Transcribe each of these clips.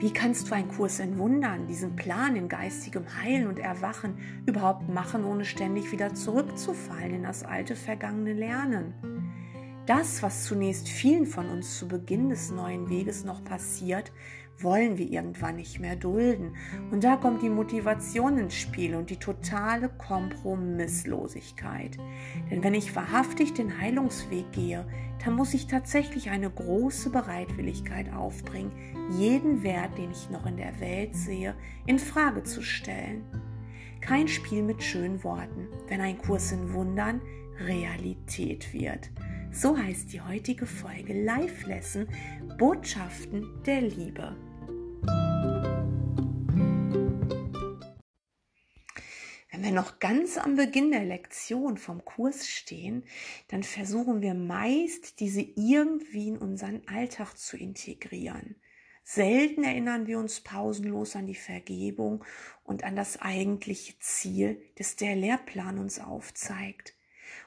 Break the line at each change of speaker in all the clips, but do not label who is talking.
Wie kannst du einen Kurs in Wundern, diesen Plan in geistigem Heilen und Erwachen überhaupt machen, ohne ständig wieder zurückzufallen in das alte vergangene Lernen? Das, was zunächst vielen von uns zu Beginn des neuen Weges noch passiert, wollen wir irgendwann nicht mehr dulden. Und da kommt die Motivation ins Spiel und die totale Kompromisslosigkeit. Denn wenn ich wahrhaftig den Heilungsweg gehe, dann muss ich tatsächlich eine große Bereitwilligkeit aufbringen, jeden Wert, den ich noch in der Welt sehe, in Frage zu stellen. Kein Spiel mit schönen Worten, wenn ein Kurs in Wundern Realität wird. So heißt die heutige Folge Live Lesson Botschaften der Liebe. Wenn wir noch ganz am Beginn der Lektion vom Kurs stehen, dann versuchen wir meist, diese irgendwie in unseren Alltag zu integrieren. Selten erinnern wir uns pausenlos an die Vergebung und an das eigentliche Ziel, das der Lehrplan uns aufzeigt.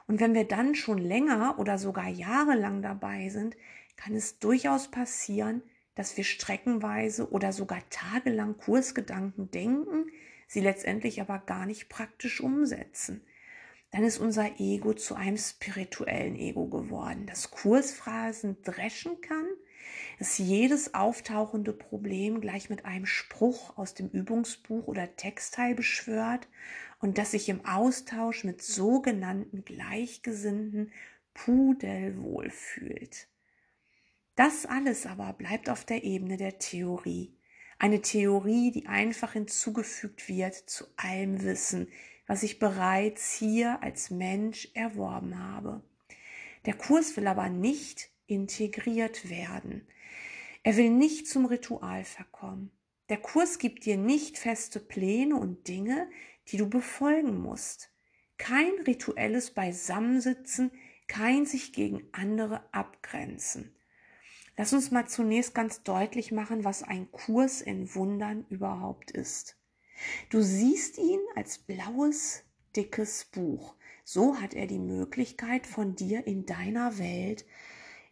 Und wenn wir dann schon länger oder sogar jahrelang dabei sind, kann es durchaus passieren, dass wir streckenweise oder sogar tagelang Kursgedanken denken, sie letztendlich aber gar nicht praktisch umsetzen. Dann ist unser Ego zu einem spirituellen Ego geworden, das Kursphrasen dreschen kann, das jedes auftauchende Problem gleich mit einem Spruch aus dem Übungsbuch oder Textteil beschwört und das sich im Austausch mit sogenannten Gleichgesinnten pudelwohl fühlt. Das alles aber bleibt auf der Ebene der Theorie. Eine Theorie, die einfach hinzugefügt wird zu allem Wissen, was ich bereits hier als Mensch erworben habe. Der Kurs will aber nicht integriert werden. Er will nicht zum Ritual verkommen. Der Kurs gibt dir nicht feste Pläne und Dinge, die du befolgen musst. Kein rituelles Beisammensitzen, kein sich gegen andere abgrenzen. Lass uns mal zunächst ganz deutlich machen, was ein Kurs in Wundern überhaupt ist. Du siehst ihn als blaues, dickes Buch. So hat er die Möglichkeit, von dir in deiner Welt,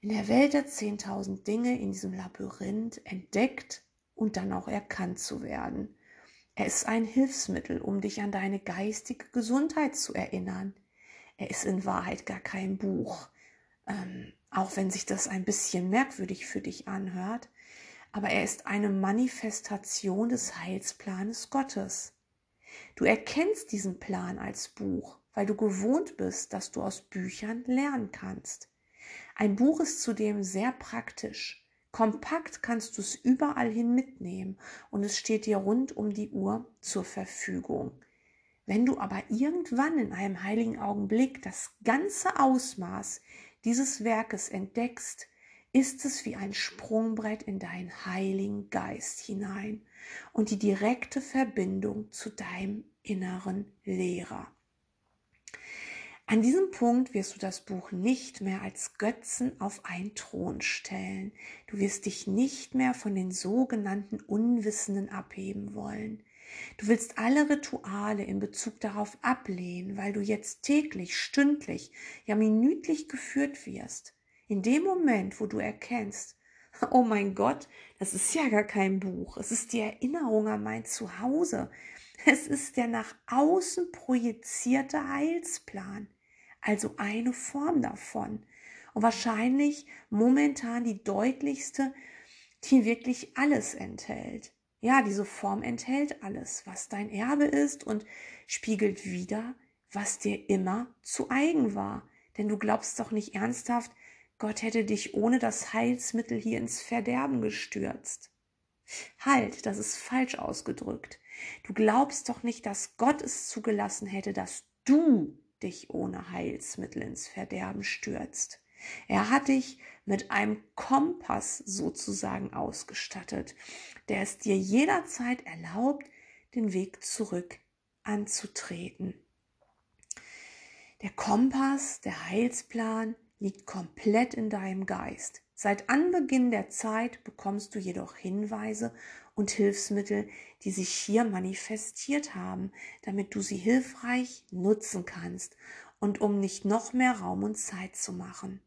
in der Welt der 10.000 Dinge, in diesem Labyrinth entdeckt und dann auch erkannt zu werden. Er ist ein Hilfsmittel, um dich an deine geistige Gesundheit zu erinnern. Er ist in Wahrheit gar kein Buch, ähm, auch wenn sich das ein bisschen merkwürdig für dich anhört, aber er ist eine Manifestation des Heilsplanes Gottes. Du erkennst diesen Plan als Buch, weil du gewohnt bist, dass du aus Büchern lernen kannst. Ein Buch ist zudem sehr praktisch. Kompakt kannst du es überall hin mitnehmen und es steht dir rund um die Uhr zur Verfügung. Wenn du aber irgendwann in einem heiligen Augenblick das ganze Ausmaß dieses Werkes entdeckst, ist es wie ein Sprungbrett in deinen heiligen Geist hinein und die direkte Verbindung zu deinem inneren Lehrer. An diesem Punkt wirst du das Buch nicht mehr als Götzen auf einen Thron stellen. Du wirst dich nicht mehr von den sogenannten Unwissenden abheben wollen. Du willst alle Rituale in Bezug darauf ablehnen, weil du jetzt täglich, stündlich, ja minütlich geführt wirst. In dem Moment, wo du erkennst, oh mein Gott, das ist ja gar kein Buch, es ist die Erinnerung an mein Zuhause, es ist der nach außen projizierte Heilsplan also eine Form davon. Und wahrscheinlich momentan die deutlichste, die wirklich alles enthält. Ja, diese Form enthält alles, was dein Erbe ist und spiegelt wieder, was dir immer zu eigen war. Denn du glaubst doch nicht ernsthaft, Gott hätte dich ohne das Heilsmittel hier ins Verderben gestürzt. Halt, das ist falsch ausgedrückt. Du glaubst doch nicht, dass Gott es zugelassen hätte, dass du dich ohne Heilsmittel ins Verderben stürzt. Er hat dich mit einem Kompass sozusagen ausgestattet, der es dir jederzeit erlaubt, den Weg zurück anzutreten. Der Kompass, der Heilsplan liegt komplett in deinem Geist. Seit Anbeginn der Zeit bekommst du jedoch Hinweise und Hilfsmittel, die sich hier manifestiert haben, damit du sie hilfreich nutzen kannst und um nicht noch mehr Raum und Zeit zu machen.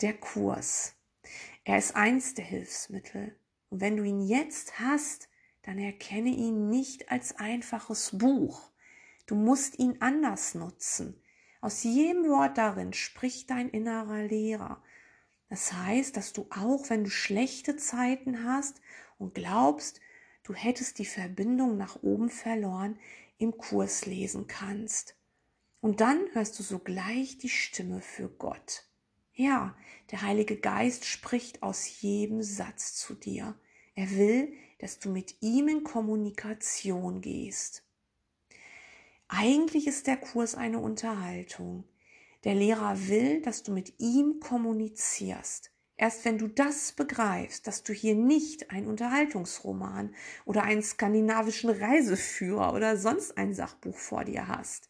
Der Kurs. Er ist eins der Hilfsmittel Und wenn du ihn jetzt hast, dann erkenne ihn nicht als einfaches Buch. Du musst ihn anders nutzen. Aus jedem Wort darin spricht dein innerer Lehrer. Das heißt, dass du auch, wenn du schlechte Zeiten hast und glaubst, du hättest die Verbindung nach oben verloren, im Kurs lesen kannst. Und dann hörst du sogleich die Stimme für Gott. Ja, der Heilige Geist spricht aus jedem Satz zu dir. Er will, dass du mit ihm in Kommunikation gehst. Eigentlich ist der Kurs eine Unterhaltung. Der Lehrer will, dass du mit ihm kommunizierst. Erst wenn du das begreifst, dass du hier nicht ein Unterhaltungsroman oder einen skandinavischen Reiseführer oder sonst ein Sachbuch vor dir hast,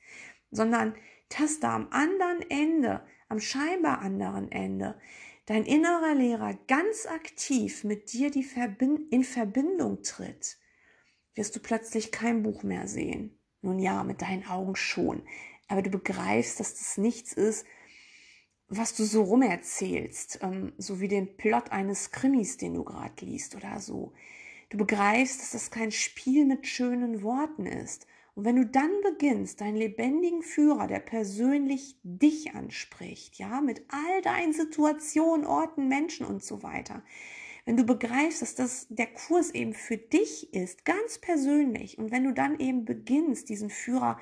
sondern dass da am anderen Ende, am scheinbar anderen Ende, dein innerer Lehrer ganz aktiv mit dir Verbind in Verbindung tritt, wirst du plötzlich kein Buch mehr sehen. Nun ja, mit deinen Augen schon, aber du begreifst, dass das nichts ist, was du so rumerzählst, ähm, so wie den Plot eines Krimis, den du gerade liest oder so. Du begreifst, dass das kein Spiel mit schönen Worten ist. Und wenn du dann beginnst, deinen lebendigen Führer, der persönlich dich anspricht, ja, mit all deinen Situationen, Orten, Menschen und so weiter, wenn du begreifst, dass das der Kurs eben für dich ist, ganz persönlich, und wenn du dann eben beginnst, diesen Führer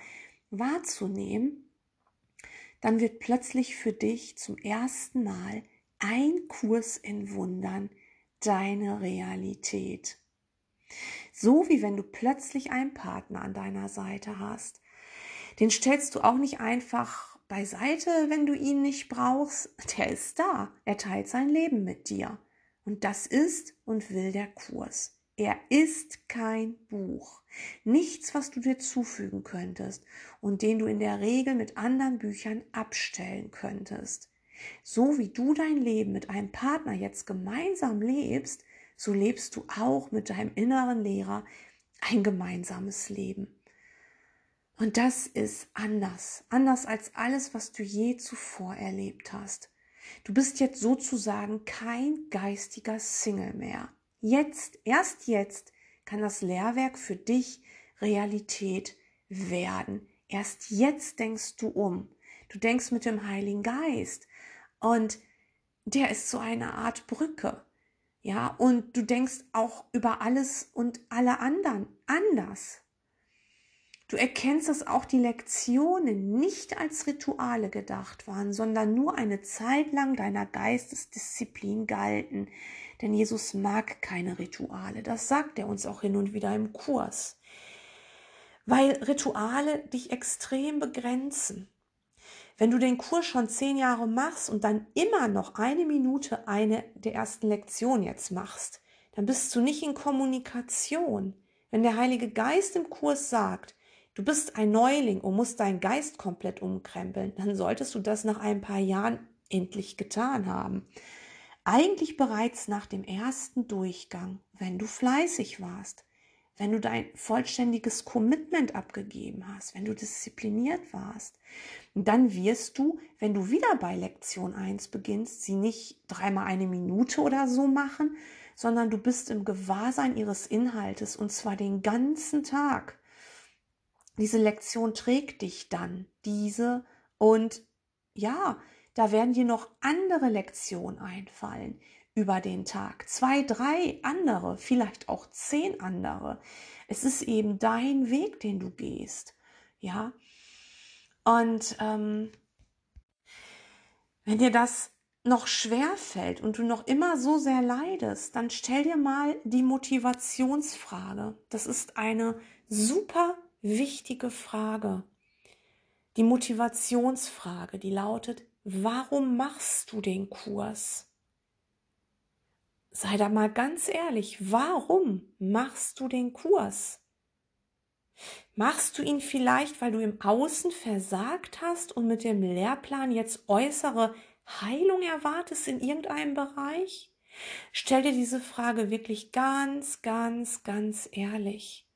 wahrzunehmen, dann wird plötzlich für dich zum ersten Mal ein Kurs in Wundern deine Realität. So wie wenn du plötzlich einen Partner an deiner Seite hast. Den stellst du auch nicht einfach beiseite, wenn du ihn nicht brauchst. Der ist da. Er teilt sein Leben mit dir. Und das ist und will der Kurs. Er ist kein Buch. Nichts, was du dir zufügen könntest und den du in der Regel mit anderen Büchern abstellen könntest. So wie du dein Leben mit einem Partner jetzt gemeinsam lebst, so lebst du auch mit deinem inneren Lehrer ein gemeinsames Leben. Und das ist anders, anders als alles, was du je zuvor erlebt hast. Du bist jetzt sozusagen kein geistiger Single mehr. Jetzt, erst jetzt kann das Lehrwerk für dich Realität werden. Erst jetzt denkst du um. Du denkst mit dem Heiligen Geist und der ist so eine Art Brücke. Ja, und du denkst auch über alles und alle anderen anders. Du erkennst, dass auch die Lektionen nicht als Rituale gedacht waren, sondern nur eine Zeit lang deiner Geistesdisziplin galten, denn Jesus mag keine Rituale. Das sagt er uns auch hin und wieder im Kurs. Weil Rituale dich extrem begrenzen. Wenn du den Kurs schon zehn Jahre machst und dann immer noch eine Minute eine der ersten Lektionen jetzt machst, dann bist du nicht in Kommunikation. Wenn der Heilige Geist im Kurs sagt, du bist ein Neuling und musst deinen Geist komplett umkrempeln, dann solltest du das nach ein paar Jahren endlich getan haben. Eigentlich bereits nach dem ersten Durchgang, wenn du fleißig warst, wenn du dein vollständiges Commitment abgegeben hast, wenn du diszipliniert warst, dann wirst du, wenn du wieder bei Lektion 1 beginnst, sie nicht dreimal eine Minute oder so machen, sondern du bist im Gewahrsein ihres Inhaltes und zwar den ganzen Tag. Diese Lektion trägt dich dann, diese und ja, da werden dir noch andere Lektionen einfallen über den Tag. Zwei, drei andere, vielleicht auch zehn andere. Es ist eben dein Weg, den du gehst. Ja. Und ähm, wenn dir das noch schwer fällt und du noch immer so sehr leidest, dann stell dir mal die Motivationsfrage. Das ist eine super wichtige Frage. Die Motivationsfrage, die lautet, warum machst du den Kurs? Sei da mal ganz ehrlich, warum machst du den Kurs? Machst du ihn vielleicht, weil du im Außen versagt hast und mit dem Lehrplan jetzt äußere Heilung erwartest in irgendeinem Bereich? Stell dir diese Frage wirklich ganz, ganz, ganz ehrlich.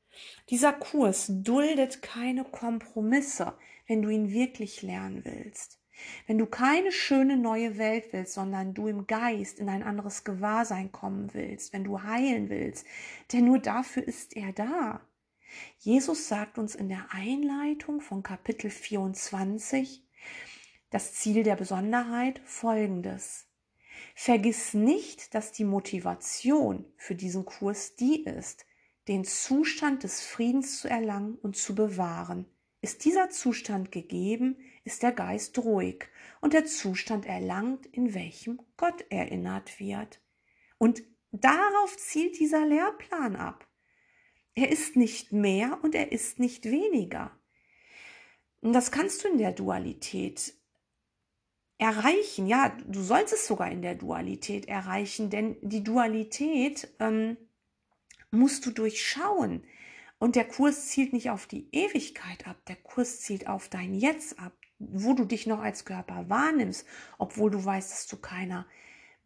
Dieser Kurs duldet keine Kompromisse, wenn du ihn wirklich lernen willst. wenn du keine schöne neue Welt willst, sondern du im Geist in ein anderes Gewahrsein kommen willst, wenn du heilen willst, denn nur dafür ist er da. Jesus sagt uns in der Einleitung von Kapitel 24 das Ziel der Besonderheit folgendes. Vergiss nicht, dass die Motivation für diesen Kurs die ist, den Zustand des Friedens zu erlangen und zu bewahren. Ist dieser Zustand gegeben, ist der Geist ruhig und der Zustand erlangt, in welchem Gott erinnert wird. Und darauf zielt dieser Lehrplan ab. Er ist nicht mehr und er ist nicht weniger. Und das kannst du in der Dualität erreichen. Ja, du sollst es sogar in der Dualität erreichen, denn die Dualität ähm, musst du durchschauen. Und der Kurs zielt nicht auf die Ewigkeit ab, der Kurs zielt auf dein Jetzt ab, wo du dich noch als Körper wahrnimmst, obwohl du weißt, dass du keiner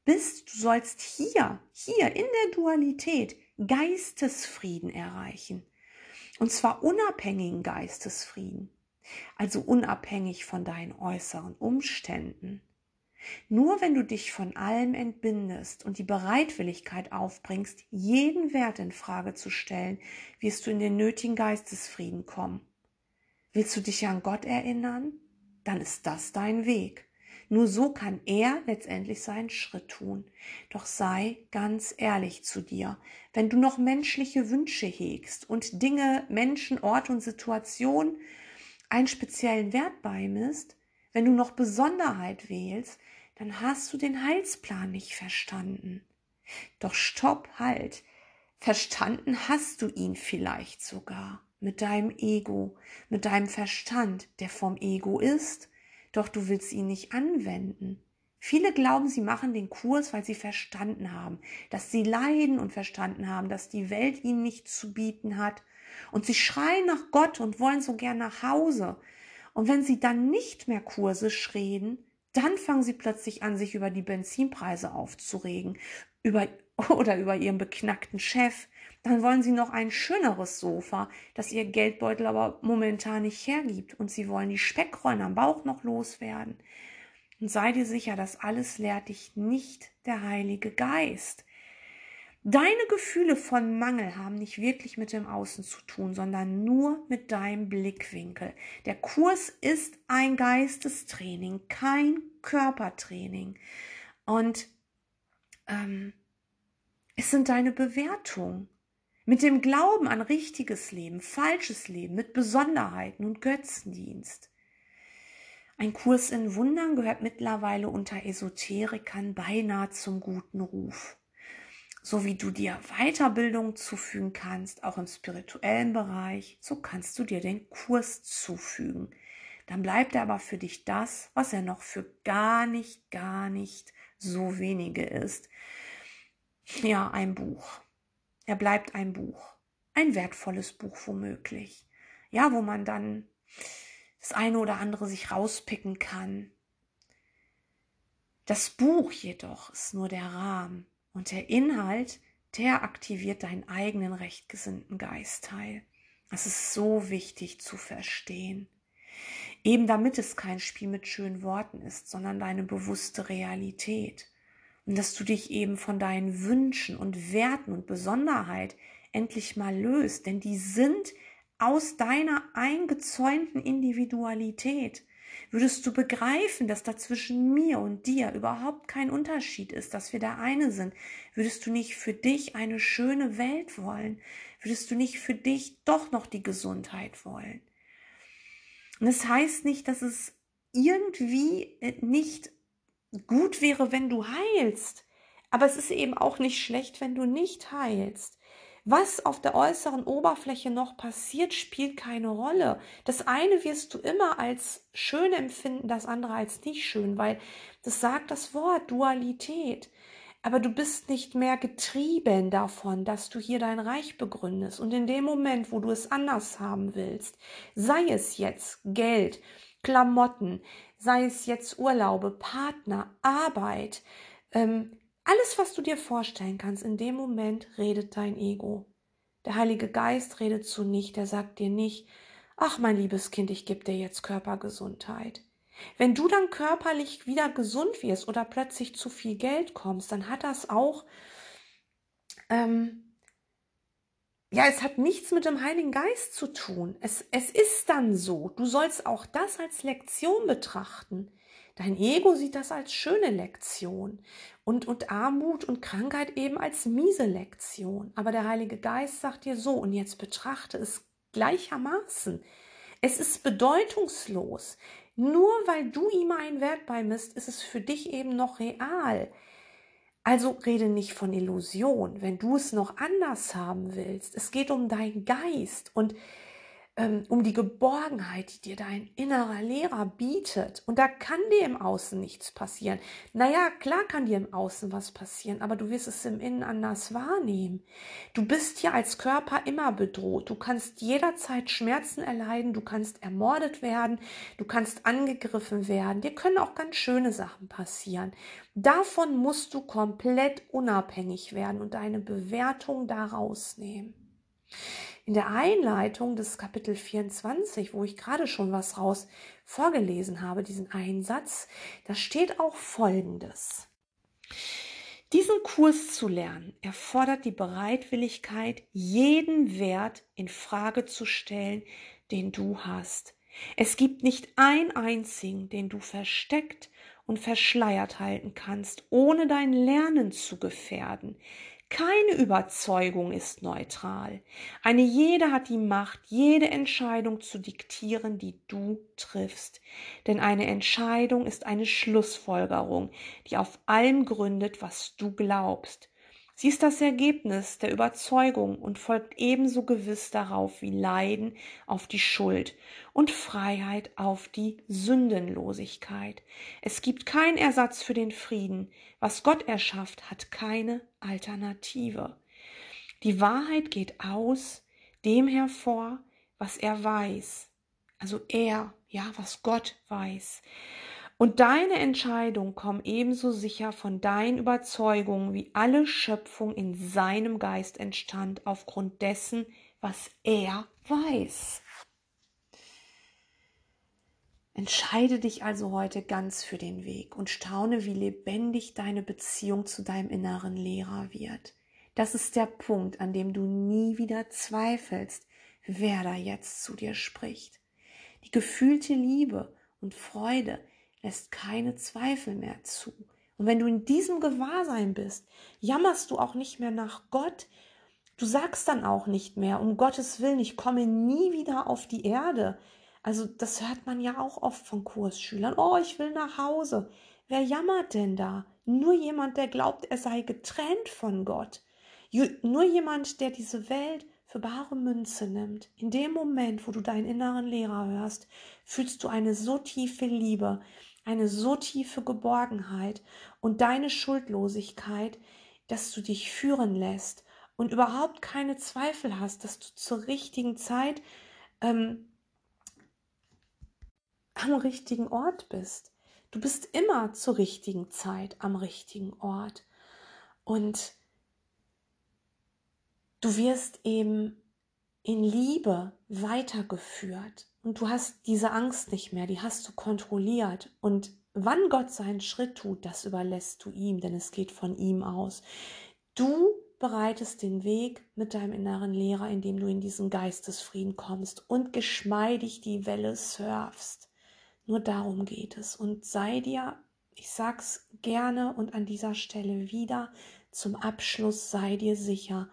bist. Du sollst hier, hier in der Dualität Geistesfrieden erreichen. Und zwar unabhängigen Geistesfrieden, also unabhängig von deinen äußeren Umständen. Nur wenn du dich von allem entbindest und die Bereitwilligkeit aufbringst, jeden Wert in Frage zu stellen, wirst du in den nötigen Geistesfrieden kommen. Willst du dich an Gott erinnern? Dann ist das dein Weg. Nur so kann er letztendlich seinen Schritt tun. Doch sei ganz ehrlich zu dir. Wenn du noch menschliche Wünsche hegst und Dinge, Menschen, Ort und Situation einen speziellen Wert beimisst, wenn du noch Besonderheit wählst, dann hast du den Heilsplan nicht verstanden. Doch stopp, halt. Verstanden hast du ihn vielleicht sogar mit deinem Ego, mit deinem Verstand, der vom Ego ist doch du willst ihn nicht anwenden. Viele glauben, sie machen den Kurs, weil sie verstanden haben, dass sie leiden und verstanden haben, dass die Welt ihnen nichts zu bieten hat. Und sie schreien nach Gott und wollen so gern nach Hause. Und wenn sie dann nicht mehr Kurse reden, dann fangen sie plötzlich an, sich über die Benzinpreise aufzuregen, über oder über ihren beknackten Chef, dann wollen sie noch ein schöneres Sofa, das ihr Geldbeutel aber momentan nicht hergibt und sie wollen die Speckrollen am Bauch noch loswerden. Und sei dir sicher, das alles lehrt dich nicht der Heilige Geist. Deine Gefühle von Mangel haben nicht wirklich mit dem Außen zu tun, sondern nur mit deinem Blickwinkel. Der Kurs ist ein Geistestraining, kein Körpertraining. Und ähm, es sind deine Bewertungen. Mit dem Glauben an richtiges Leben, falsches Leben, mit Besonderheiten und Götzendienst. Ein Kurs in Wundern gehört mittlerweile unter Esoterikern beinahe zum guten Ruf. So wie du dir Weiterbildung zufügen kannst, auch im spirituellen Bereich, so kannst du dir den Kurs zufügen. Dann bleibt er aber für dich das, was er noch für gar nicht, gar nicht so wenige ist. Ja, ein Buch. Er bleibt ein Buch. Ein wertvolles Buch womöglich. Ja, wo man dann das eine oder andere sich rauspicken kann. Das Buch jedoch ist nur der Rahmen und der Inhalt, der aktiviert deinen eigenen rechtgesinnten Geistteil. Das ist so wichtig zu verstehen. Eben damit es kein Spiel mit schönen Worten ist, sondern deine bewusste Realität und dass du dich eben von deinen Wünschen und Werten und Besonderheit endlich mal löst, denn die sind aus deiner eingezäunten Individualität. Würdest du begreifen, dass da zwischen mir und dir überhaupt kein Unterschied ist, dass wir der eine sind, würdest du nicht für dich eine schöne Welt wollen, würdest du nicht für dich doch noch die Gesundheit wollen. Und das heißt nicht, dass es irgendwie nicht gut wäre, wenn du heilst. Aber es ist eben auch nicht schlecht, wenn du nicht heilst. Was auf der äußeren Oberfläche noch passiert, spielt keine Rolle. Das eine wirst du immer als schön empfinden, das andere als nicht schön, weil das sagt das Wort Dualität. Aber du bist nicht mehr getrieben davon, dass du hier dein Reich begründest. Und in dem Moment, wo du es anders haben willst, sei es jetzt Geld, Klamotten, sei es jetzt Urlaube, Partner, Arbeit, ähm, alles, was du dir vorstellen kannst, in dem Moment redet dein Ego. Der Heilige Geist redet zu nicht, der sagt dir nicht, ach mein liebes Kind, ich gebe dir jetzt Körpergesundheit. Wenn du dann körperlich wieder gesund wirst oder plötzlich zu viel Geld kommst, dann hat das auch, ähm, ja, es hat nichts mit dem Heiligen Geist zu tun. Es, es ist dann so. Du sollst auch das als Lektion betrachten. Dein Ego sieht das als schöne Lektion und, und Armut und Krankheit eben als miese Lektion. Aber der Heilige Geist sagt dir so, und jetzt betrachte es gleichermaßen. Es ist bedeutungslos. Nur weil du ihm einen Wert beimisst, ist es für dich eben noch real. Also rede nicht von Illusion, wenn du es noch anders haben willst. Es geht um deinen Geist und um die Geborgenheit, die dir dein innerer Lehrer bietet. Und da kann dir im Außen nichts passieren. Naja, klar kann dir im Außen was passieren, aber du wirst es im Innen anders wahrnehmen. Du bist hier als Körper immer bedroht. Du kannst jederzeit Schmerzen erleiden, du kannst ermordet werden, du kannst angegriffen werden. Dir können auch ganz schöne Sachen passieren. Davon musst du komplett unabhängig werden und deine Bewertung daraus nehmen. In der Einleitung des Kapitel 24, wo ich gerade schon was raus vorgelesen habe, diesen Einsatz, da steht auch Folgendes. Diesen Kurs zu lernen erfordert die Bereitwilligkeit, jeden Wert in Frage zu stellen, den du hast. Es gibt nicht einen einzigen, den du versteckt und verschleiert halten kannst, ohne dein Lernen zu gefährden. Keine Überzeugung ist neutral. Eine jede hat die Macht, jede Entscheidung zu diktieren, die du triffst. Denn eine Entscheidung ist eine Schlussfolgerung, die auf allem gründet, was du glaubst. Sie ist das Ergebnis der Überzeugung und folgt ebenso gewiss darauf wie Leiden auf die Schuld und Freiheit auf die Sündenlosigkeit. Es gibt keinen Ersatz für den Frieden. Was Gott erschafft, hat keine Alternative. Die Wahrheit geht aus dem hervor, was er weiß. Also er, ja, was Gott weiß. Und deine Entscheidungen kommen ebenso sicher von deinen Überzeugungen, wie alle Schöpfung in seinem Geist entstand, aufgrund dessen, was er weiß. Entscheide dich also heute ganz für den Weg und staune, wie lebendig deine Beziehung zu deinem inneren Lehrer wird. Das ist der Punkt, an dem du nie wieder zweifelst, wer da jetzt zu dir spricht. Die gefühlte Liebe und Freude, lässt keine Zweifel mehr zu. Und wenn du in diesem Gewahrsein bist, jammerst du auch nicht mehr nach Gott. Du sagst dann auch nicht mehr, um Gottes Willen, ich komme nie wieder auf die Erde. Also das hört man ja auch oft von Kursschülern. Oh, ich will nach Hause. Wer jammert denn da? Nur jemand, der glaubt, er sei getrennt von Gott. Nur jemand, der diese Welt für bare Münze nimmt. In dem Moment, wo du deinen inneren Lehrer hörst, fühlst du eine so tiefe Liebe, eine so tiefe Geborgenheit und deine Schuldlosigkeit, dass du dich führen lässt und überhaupt keine Zweifel hast, dass du zur richtigen Zeit ähm, am richtigen Ort bist. Du bist immer zur richtigen Zeit am richtigen Ort. Und du wirst eben in Liebe weitergeführt. Und du hast diese Angst nicht mehr, die hast du kontrolliert. Und wann Gott seinen Schritt tut, das überlässt du ihm, denn es geht von ihm aus. Du bereitest den Weg mit deinem inneren Lehrer, indem du in diesen Geistesfrieden kommst und geschmeidig die Welle surfst. Nur darum geht es. Und sei dir, ich sag's gerne und an dieser Stelle wieder, zum Abschluss sei dir sicher,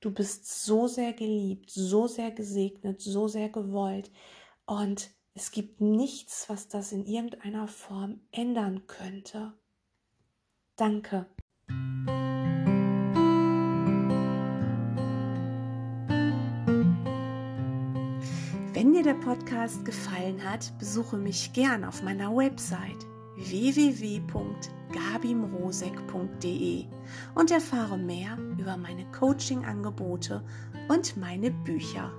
du bist so sehr geliebt, so sehr gesegnet, so sehr gewollt, und es gibt nichts, was das in irgendeiner Form ändern könnte. Danke. Wenn dir der Podcast gefallen hat, besuche mich gern auf meiner Website www.gabimrosek.de und erfahre mehr über meine Coaching-Angebote und meine Bücher.